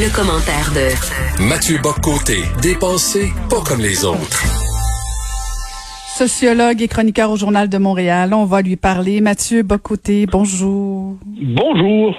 Le, commentaire de Mathieu Boccoté, dépensé pas comme les autres. Sociologue et chroniqueur au Journal de Montréal. On va lui parler. Mathieu Bocoté, bonjour. Bonjour.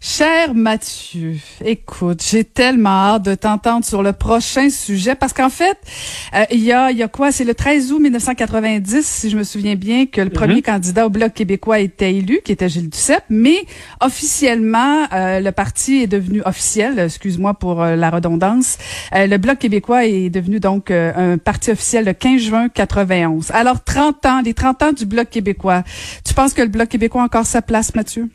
Cher Mathieu, écoute, j'ai tellement hâte de t'entendre sur le prochain sujet parce qu'en fait, euh, il y a il y a quoi? C'est le 13 août 1990, si je me souviens bien, que le premier candidat au bloc québécois était élu, qui était Gilles Duceppe, mais officiellement, euh, le parti est devenu officiel. Excuse-moi pour euh, la redondance. le bloc québécois est devenu donc un parti officiel le 15 juin 91. Alors 30 ans, les 30 ans du bloc québécois. Tu penses que le bloc québécois a encore sa place, Mathieu?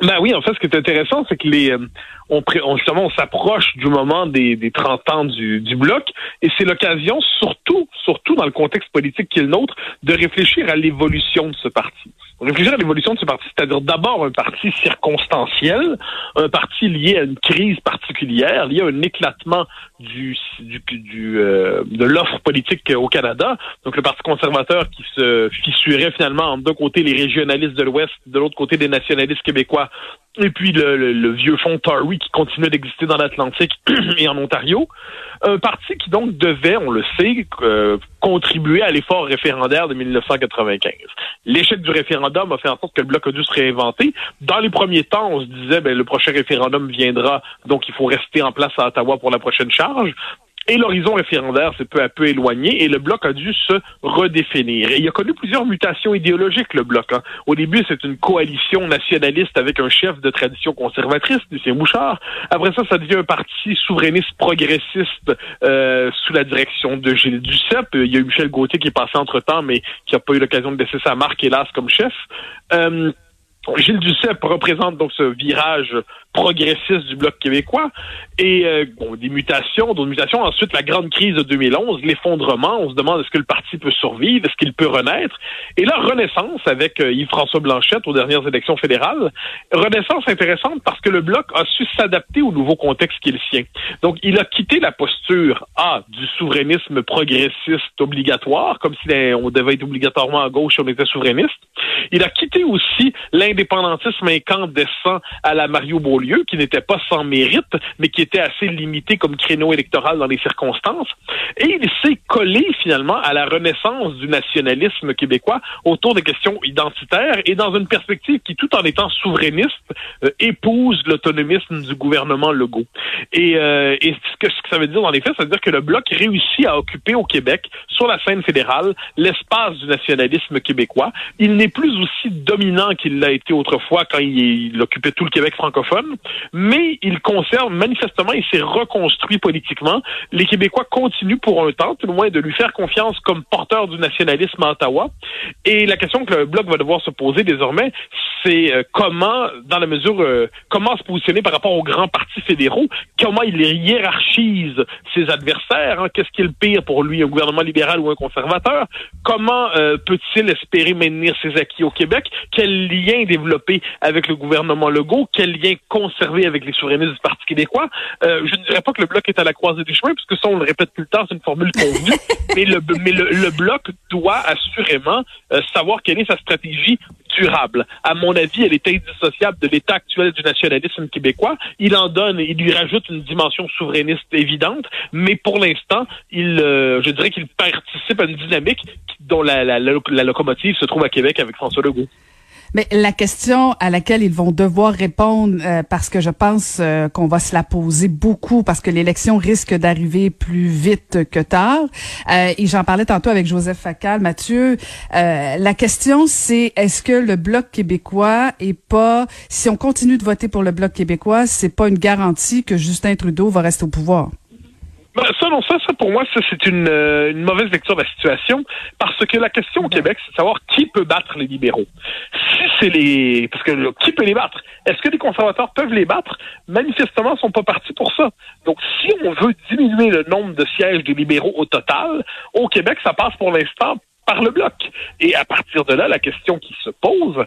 Ben oui, en fait, ce qui est intéressant, c'est que les euh, on, justement on s'approche du moment des, des 30 ans du, du bloc, et c'est l'occasion, surtout, surtout dans le contexte politique qui est le nôtre, de réfléchir à l'évolution de ce parti réfléchir à l'évolution de ce parti, c'est-à-dire d'abord un parti circonstanciel, un parti lié à une crise particulière, lié à un éclatement du, du, du euh, de l'offre politique au Canada. Donc le Parti conservateur qui se fissurait finalement en deux côtés les régionalistes de l'Ouest, de l'autre côté des nationalistes québécois, et puis le, vieux fond Tory qui continue d'exister dans l'Atlantique et en Ontario. Un parti qui donc devait, on le sait, euh, contribuer à l'effort référendaire de 1995. L'échec du référendum a fait en sorte que le bloc a dû se réinventer. Dans les premiers temps, on se disait, ben, le prochain référendum viendra, donc il faut rester en place à Ottawa pour la prochaine charge. Et l'horizon référendaire s'est peu à peu éloigné et le bloc a dû se redéfinir. Et il a connu plusieurs mutations idéologiques, le bloc. Hein. Au début, c'est une coalition nationaliste avec un chef de tradition conservatrice, Lucien Bouchard. Après ça, ça devient un parti souverainiste progressiste euh, sous la direction de Gilles Duceppe. Il y a eu Michel Gauthier qui est passé entre-temps, mais qui n'a pas eu l'occasion de laisser sa marque, hélas, comme chef. Euh, Gilles Duceppe représente donc ce virage progressiste du bloc québécois et euh, bon, des mutations, d'autres mutations. Ensuite, la grande crise de 2011, l'effondrement. On se demande est-ce que le parti peut survivre, est-ce qu'il peut renaître? Et là, renaissance avec euh, Yves-François Blanchette aux dernières élections fédérales. Renaissance intéressante parce que le bloc a su s'adapter au nouveau contexte qui est le sien. Donc, il a quitté la posture A du souverainisme progressiste obligatoire, comme si on devait être obligatoirement à gauche si on était souverainiste. Il a quitté aussi l'indépendantisme incandescent à la Mario Beaulieu, qui n'était pas sans mérite, mais qui était assez limité comme créneau électoral dans les circonstances. Et il s'est collé finalement à la renaissance du nationalisme québécois autour des questions identitaires et dans une perspective qui, tout en étant souverainiste, euh, épouse l'autonomisme du gouvernement Legault. Et, euh, et ce, que, ce que ça veut dire dans les faits, ça veut dire que le Bloc réussit à occuper au Québec, sur la scène fédérale, l'espace du nationalisme québécois. Il n'est plus aussi dominant qu'il l'a été autrefois quand il, occupait tout le Québec francophone, mais il conserve manifestement, il s'est reconstruit politiquement. Les Québécois continuent pour un temps, tout le moins, de lui faire confiance comme porteur du nationalisme à Ottawa. Et la question que le Bloc va devoir se poser désormais, c'est euh, comment, dans la mesure, euh, comment se positionner par rapport aux grands partis fédéraux, comment il hiérarchise ses adversaires, hein? qu'est-ce qui est le pire pour lui, un gouvernement libéral ou un conservateur, comment euh, peut-il espérer maintenir ses acquis au Québec, quel lien développer avec le gouvernement Legault, quel lien conserver avec les souverainistes du Parti québécois? je ne dirais pas que le Bloc est à la croisée des chemins, puisque ça, on le répète tout le temps, c'est une formule convenue, mais, le, mais le, Bloc doit assurément savoir quelle est sa stratégie durable. À mon avis, elle est indissociable de l'état actuel du nationalisme québécois. Il en donne, il lui rajoute une dimension souverainiste évidente, mais pour l'instant, il, euh, je dirais qu'il participe à une dynamique dont la, la, la locomotive se trouve à Québec avec François Legault. Mais la question à laquelle ils vont devoir répondre, euh, parce que je pense euh, qu'on va se la poser beaucoup, parce que l'élection risque d'arriver plus vite que tard. Euh, et j'en parlais tantôt avec Joseph Facal, Mathieu. la question, c'est est-ce que le bloc québécois est pas, si on continue de voter pour le bloc québécois, c'est pas une garantie que Justin Trudeau va rester au pouvoir? Ben, selon ça, ça pour moi, ça, c'est une, euh, une, mauvaise lecture de la situation, parce que la question au Québec, c'est de savoir qui peut battre les libéraux. Si c'est les, parce que qui peut les battre? Est-ce que les conservateurs peuvent les battre? Manifestement, ils sont pas partis pour ça. Donc, si on veut diminuer le nombre de sièges des libéraux au total, au Québec, ça passe pour l'instant par le bloc. Et à partir de là, la question qui se pose,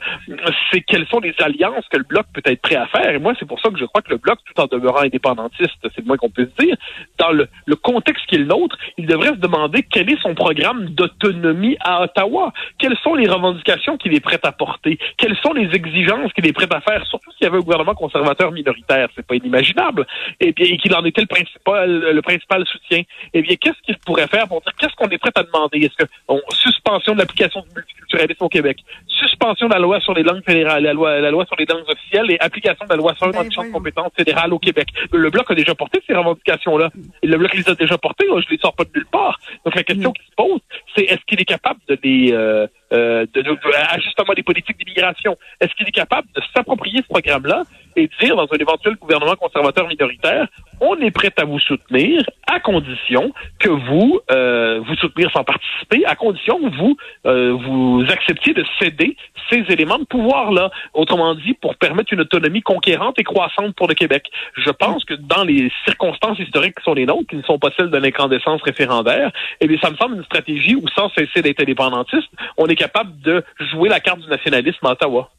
c'est quelles sont les alliances que le bloc peut être prêt à faire. Et moi, c'est pour ça que je crois que le bloc, tout en demeurant indépendantiste, c'est le moins qu'on puisse dire, dans le, contexte qui est le nôtre, il devrait se demander quel est son programme d'autonomie à Ottawa. Quelles sont les revendications qu'il est prêt à porter? Quelles sont les exigences qu'il est prêt à faire? Surtout s'il y avait un gouvernement conservateur minoritaire, c'est pas inimaginable. Et bien, et qu'il en était le principal, le principal soutien. Eh bien, qu'est-ce qu'il pourrait faire pour dire qu'est-ce qu'on est prêt à demander? Est-ce que on, suspension de l'application du multiculturalisme au Québec, suspension de la loi sur les langues fédérales, la loi, la loi sur les langues officielles et application de la loi sur ben, le champ de compétences fédérales au Québec. Le Bloc a déjà porté ces revendications-là. Et le Bloc les a déjà portées, je les sors pas de nulle part. Donc la question qui se pose, c'est est-ce qu'il est capable de les euh, euh, de, de, ajustement des politiques d'immigration. Est-ce qu'il est capable de s'approprier ce programme-là et dire dans un éventuel gouvernement conservateur minoritaire, on est prêt à vous soutenir à condition que vous euh, vous soutenir sans participer, à condition que vous euh, vous acceptiez de céder ces éléments de pouvoir-là. Autrement dit, pour permettre une autonomie conquérante et croissante pour le Québec. Je pense que dans les circonstances historiques qui sont les nôtres, qui ne sont pas celles de l'incandescence référendaire, eh bien, ça me semble une stratégie où, sans cesser d'être indépendantiste, on est capable de jouer la carte du nationalisme à Ottawa.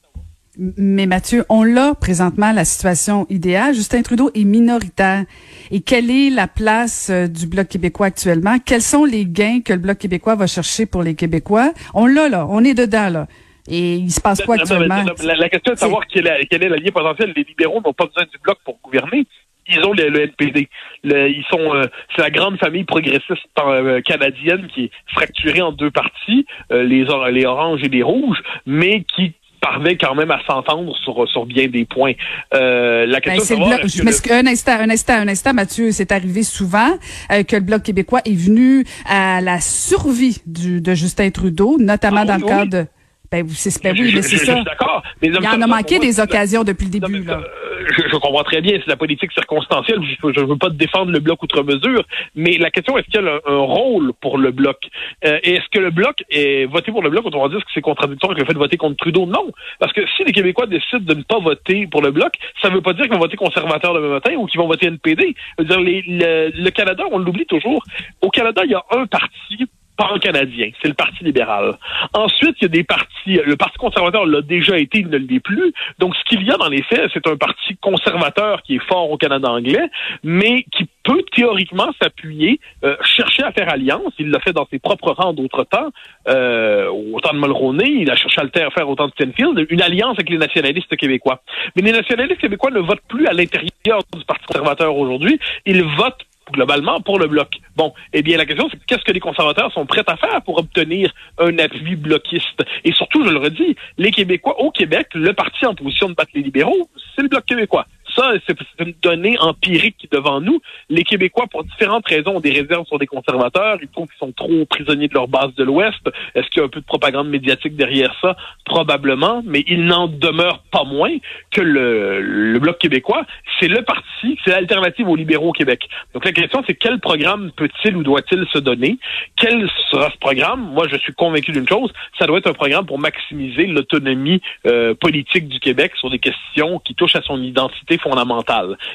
Mais Mathieu, on l'a présentement la situation idéale. Justin Trudeau est minoritaire. Et quelle est la place euh, du Bloc québécois actuellement? Quels sont les gains que le Bloc québécois va chercher pour les Québécois? On l'a là, on est dedans là. Et il se passe quoi actuellement? La, question est de savoir quelle est, quelle est l'allié potentiel. Les libéraux n'ont pas besoin du Bloc pour gouverner ils ont le, NPD. ils sont, euh, c'est la grande famille progressiste euh, canadienne qui est fracturée en deux parties, les, les oranges et les rouges, mais qui parvenait quand même à s'entendre sur, sur bien des points. Euh, la question ben, c'est un instant, un instant, un instant, Mathieu, c'est arrivé souvent euh, que le Bloc québécois est venu à la survie du, de Justin Trudeau, notamment ah dans le cadre de... Ben, c'est ben oui, mais c'est ça. D'accord. Il y en a manqué des occasions depuis le début. là je, comprends très bien, c'est la politique circonstancielle. Je ne veux pas défendre le bloc outre mesure, mais la question est-ce qu'il y a un, rôle pour le bloc? Euh, Est-ce que le bloc est voté pour le bloc On va dire que c'est contradictoire avec le fait de voter contre Trudeau? Non, parce que si les Québécois décident de ne pas voter pour le bloc, ça ne veut pas dire qu'ils vont voter conservateur même matin ou qu'ils vont voter NPD. Dire, le, le Canada, on l'oublie toujours. Au Canada, il y a un parti pan-canadien. C'est le Parti libéral. Ensuite, il y a des partis. Le Parti conservateur l'a déjà été, il ne l'est plus. Donc, ce qu'il y a dans les faits, c'est un parti conservateur qui est fort au Canada anglais, mais qui peut théoriquement s'appuyer, euh, chercher à faire alliance. Il l'a fait dans ses propres rangs d'autres temps. Euh, au temps de Mulroney, il a cherché à le faire au temps de Stenfield, une alliance avec les nationalistes québécois. Mais les nationalistes québécois ne votent plus à l'intérieur du Parti conservateur aujourd'hui. Ils votent globalement pour le bloc. Bon, eh bien la question c'est qu'est-ce que les conservateurs sont prêts à faire pour obtenir un appui bloquiste? Et surtout, je le redis, les Québécois au Québec, le parti en position de battre les libéraux, c'est le bloc québécois ça, c'est une donnée empirique devant nous. Les Québécois, pour différentes raisons, ont des réserves sur des conservateurs. Ils trouvent qu'ils sont trop prisonniers de leur base de l'Ouest. Est-ce qu'il y a un peu de propagande médiatique derrière ça? Probablement, mais il n'en demeure pas moins que le, le Bloc québécois, c'est le parti, c'est l'alternative aux libéraux au Québec. Donc la question, c'est quel programme peut-il ou doit-il se donner? Quel sera ce programme? Moi, je suis convaincu d'une chose, ça doit être un programme pour maximiser l'autonomie euh, politique du Québec sur des questions qui touchent à son identité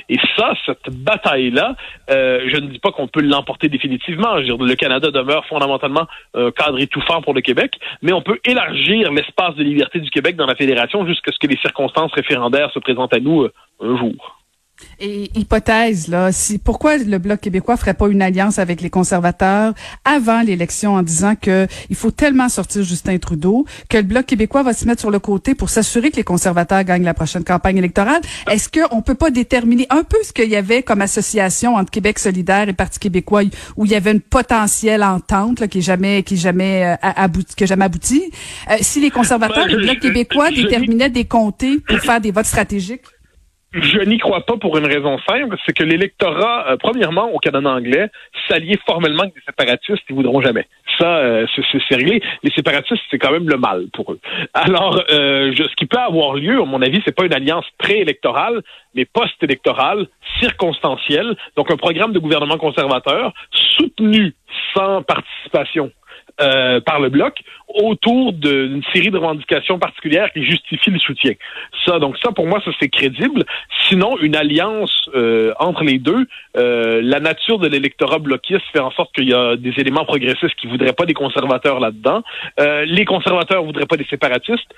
Et ça, cette bataille-là, euh, je ne dis pas qu'on peut l'emporter définitivement. Le Canada demeure fondamentalement un cadre étouffant pour le Québec, mais on peut élargir l'espace de liberté du Québec dans la fédération jusqu'à ce que les circonstances référendaires se présentent à nous euh, un jour. Et hypothèse là, si pourquoi le bloc québécois ferait pas une alliance avec les conservateurs avant l'élection en disant que il faut tellement sortir Justin Trudeau que le bloc québécois va se mettre sur le côté pour s'assurer que les conservateurs gagnent la prochaine campagne électorale? Est-ce qu'on on peut pas déterminer un peu ce qu'il y avait comme association entre Québec solidaire et Parti québécois où il y avait une potentielle entente là, qui est jamais qui est jamais euh, abouti, qui jamais abouti? Euh, si les conservateurs et le bloc québécois déterminaient des comtés pour faire des votes stratégiques? Je n'y crois pas pour une raison simple, c'est que l'électorat, euh, premièrement, au Canada anglais, s'allier formellement avec des séparatistes, ils voudront jamais. Ça, euh, c'est réglé. Les séparatistes, c'est quand même le mal pour eux. Alors, euh, ce qui peut avoir lieu, à mon avis, c'est pas une alliance préélectorale, mais post-électorale, circonstancielle. Donc, un programme de gouvernement conservateur soutenu sans participation euh, par le bloc autour d'une série de revendications particulières qui justifient le soutien. Ça, donc ça pour moi, ça c'est crédible. Sinon, une alliance euh, entre les deux, euh, la nature de l'électorat bloquiste fait en sorte qu'il y a des éléments progressistes qui voudraient pas des conservateurs là-dedans. les conservateurs voudraient pas des séparatistes.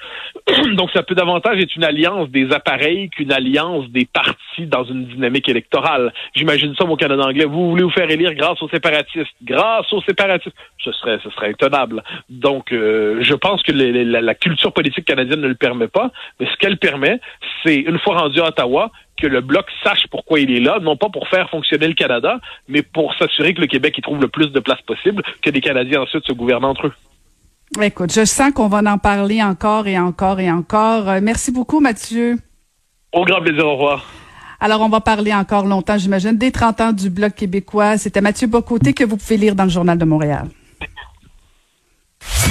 donc ça peut davantage être une alliance des appareils qu'une alliance des partis dans une dynamique électorale. J'imagine ça au Canada anglais. Vous voulez vous faire élire grâce aux séparatistes, grâce aux séparatistes. Ce serait, ce serait intenable. Donc, euh, je pense que la, culture politique canadienne ne le permet pas, mais ce qu'elle permet, c'est, une fois rendu à Ottawa, que le Bloc sache pourquoi il est là, non pas pour faire fonctionner le Canada, mais pour s'assurer que le Québec y trouve le plus de place possible, que les Canadiens ensuite se gouvernent entre eux. Écoute, je sens qu'on va en parler encore et encore et encore. Euh, merci beaucoup, Mathieu. Au grand plaisir, au revoir. Alors, on va parler encore longtemps, j'imagine, des 30 ans du Bloc québécois. C'était Mathieu Bocoté que vous pouvez lire dans le Journal de Montréal.